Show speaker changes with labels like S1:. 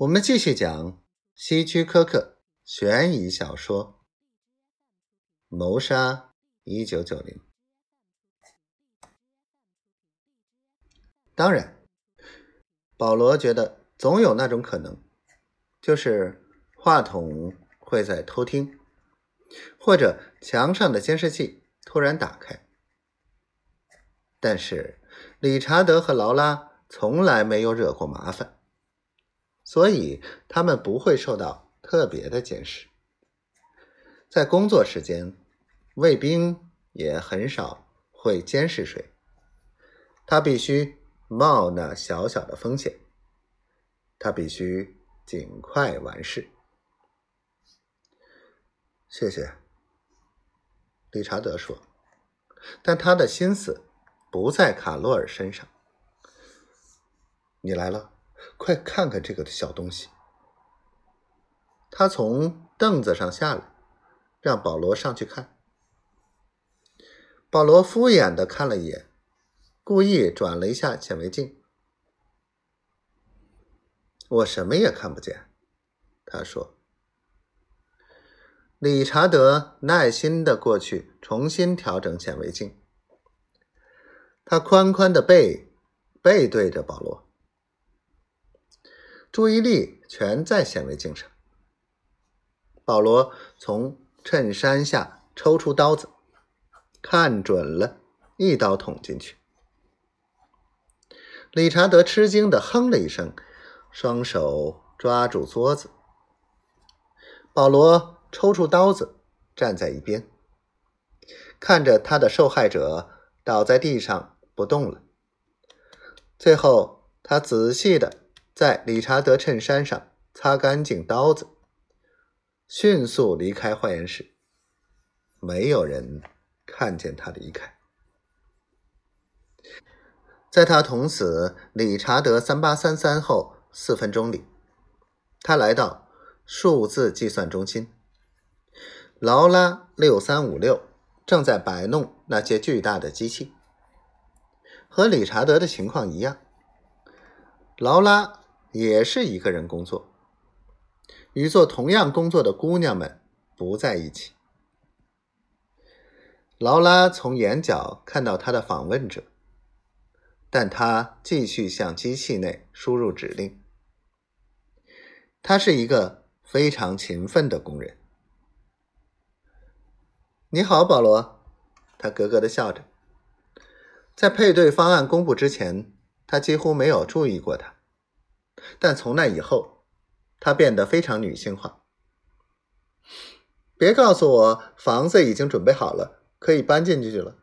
S1: 我们继续讲希区柯克悬疑小说《谋杀一九九零》。当然，保罗觉得总有那种可能，就是话筒会在偷听，或者墙上的监视器突然打开。但是理查德和劳拉从来没有惹过麻烦。所以他们不会受到特别的监视。在工作时间，卫兵也很少会监视谁。他必须冒那小小的风险。他必须尽快完事。谢谢，理查德说。但他的心思不在卡洛尔身上。你来了。快看看这个小东西！他从凳子上下来，让保罗上去看。保罗敷衍的看了一眼，故意转了一下显微镜。我什么也看不见，他说。理查德耐心的过去重新调整显微镜。他宽宽的背背对着保罗。注意力全在显微镜上。保罗从衬衫下抽出刀子，看准了，一刀捅进去。理查德吃惊的哼了一声，双手抓住桌子。保罗抽出刀子，站在一边，看着他的受害者倒在地上不动了。最后，他仔细的。在理查德衬衫上擦干净刀子，迅速离开化验室。没有人看见他离开。在他捅死理查德三八三三后四分钟里，他来到数字计算中心。劳拉六三五六正在摆弄那些巨大的机器，和理查德的情况一样。劳拉。也是一个人工作，与做同样工作的姑娘们不在一起。劳拉从眼角看到他的访问者，但他继续向机器内输入指令。他是一个非常勤奋的工人。你好，保罗，他咯咯的笑着。在配对方案公布之前，他几乎没有注意过他。但从那以后，她变得非常女性化。别告诉我房子已经准备好了，可以搬进去了。